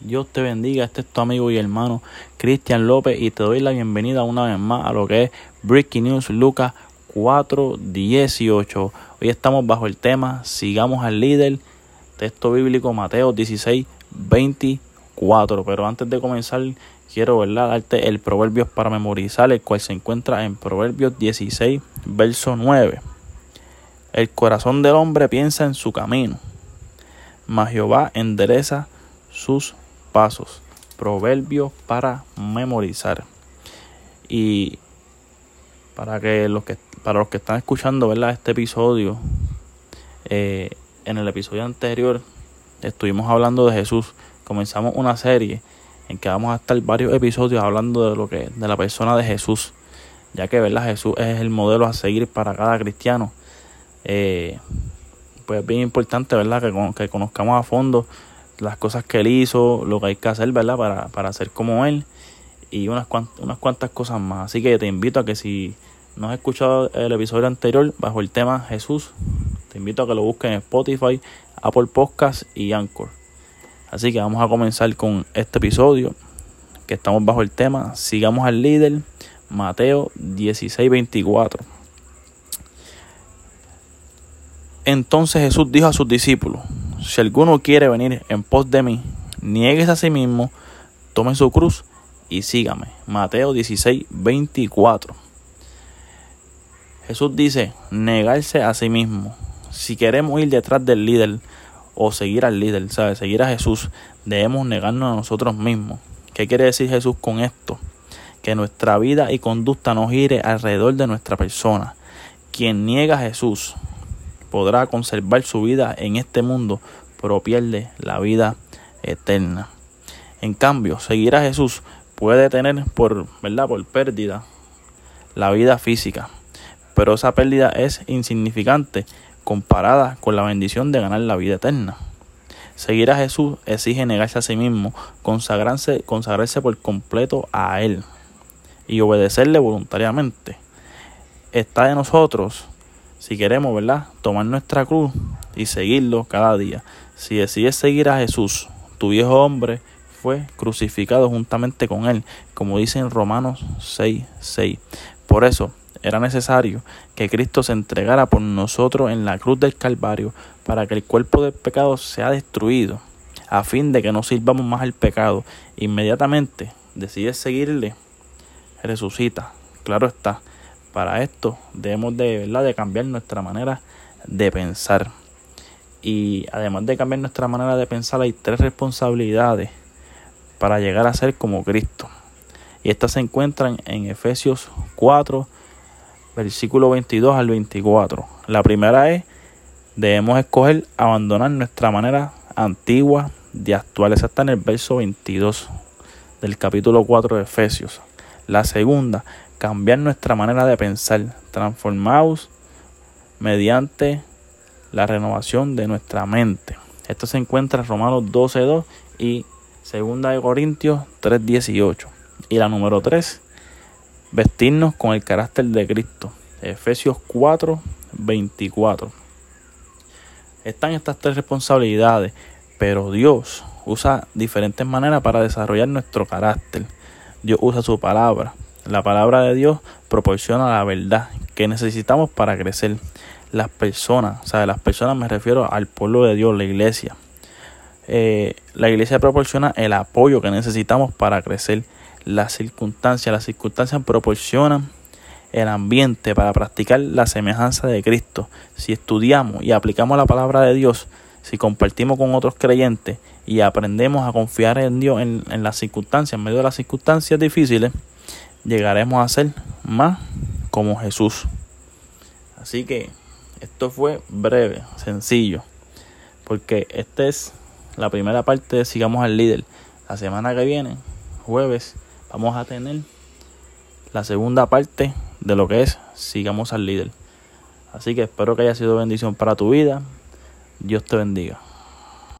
Dios te bendiga, este es tu amigo y hermano Cristian López y te doy la bienvenida una vez más a lo que es Breaking News Lucas 4.18. Hoy estamos bajo el tema Sigamos al líder, texto bíblico Mateo 16.24. Pero antes de comenzar quiero ¿verdad? darte el proverbio para memorizar, el cual se encuentra en Proverbios 16, verso 9. El corazón del hombre piensa en su camino, mas Jehová endereza sus pasos. Proverbios para memorizar. Y para que los que para los que están escuchando ¿verdad? este episodio, eh, en el episodio anterior estuvimos hablando de Jesús. Comenzamos una serie en que vamos a estar varios episodios hablando de lo que de la persona de Jesús, ya que verdad Jesús es el modelo a seguir para cada cristiano. Eh, pues es bien importante verdad que, que conozcamos a fondo las cosas que él hizo, lo que hay que hacer, ¿verdad? Para, para ser como él y unas, cuantas, unas cuantas cosas más. Así que te invito a que si no has escuchado el episodio anterior bajo el tema Jesús, te invito a que lo busques en Spotify, Apple Podcasts y Anchor. Así que vamos a comenzar con este episodio que estamos bajo el tema Sigamos al líder, Mateo 16:24. Entonces Jesús dijo a sus discípulos, si alguno quiere venir en pos de mí, niegues a sí mismo, tome su cruz y sígame. Mateo 16, 24. Jesús dice, negarse a sí mismo. Si queremos ir detrás del líder o seguir al líder, ¿sabes? Seguir a Jesús, debemos negarnos a nosotros mismos. ¿Qué quiere decir Jesús con esto? Que nuestra vida y conducta nos gire alrededor de nuestra persona. Quien niega a Jesús podrá conservar su vida en este mundo, pero pierde la vida eterna. En cambio, seguir a Jesús puede tener por, ¿verdad? por pérdida la vida física, pero esa pérdida es insignificante comparada con la bendición de ganar la vida eterna. Seguir a Jesús exige negarse a sí mismo, consagrarse, consagrarse por completo a Él y obedecerle voluntariamente. Está de nosotros si queremos, ¿verdad? Tomar nuestra cruz y seguirlo cada día. Si decides seguir a Jesús, tu viejo hombre fue crucificado juntamente con él, como dice en Romanos 6, 6. Por eso era necesario que Cristo se entregara por nosotros en la cruz del Calvario para que el cuerpo del pecado sea destruido, a fin de que no sirvamos más al pecado. Inmediatamente decides seguirle, resucita. Claro está, para esto debemos de, ¿verdad? de cambiar nuestra manera de pensar. Y además de cambiar nuestra manera de pensar, hay tres responsabilidades para llegar a ser como Cristo. Y estas se encuentran en Efesios 4, versículo 22 al 24. La primera es, debemos escoger abandonar nuestra manera antigua de actuar. Esa está en el verso 22 del capítulo 4 de Efesios. La segunda, cambiar nuestra manera de pensar, transformados mediante la renovación de nuestra mente. Esto se encuentra en Romanos 12.2 y 2 de Corintios 3.18. Y la número 3, vestirnos con el carácter de Cristo. Efesios 4.24. Están estas tres responsabilidades, pero Dios usa diferentes maneras para desarrollar nuestro carácter. Dios usa su palabra, la palabra de Dios proporciona la verdad que necesitamos para crecer. Las personas, o sea, las personas me refiero al pueblo de Dios, la iglesia. Eh, la iglesia proporciona el apoyo que necesitamos para crecer. Las circunstancias, las circunstancias proporcionan el ambiente para practicar la semejanza de Cristo. Si estudiamos y aplicamos la palabra de Dios, si compartimos con otros creyentes y aprendemos a confiar en Dios en, en las circunstancias, en medio de las circunstancias difíciles, llegaremos a ser más como Jesús. Así que esto fue breve, sencillo, porque esta es la primera parte de Sigamos al Líder. La semana que viene, jueves, vamos a tener la segunda parte de lo que es Sigamos al Líder. Así que espero que haya sido bendición para tu vida. Dios te bendiga.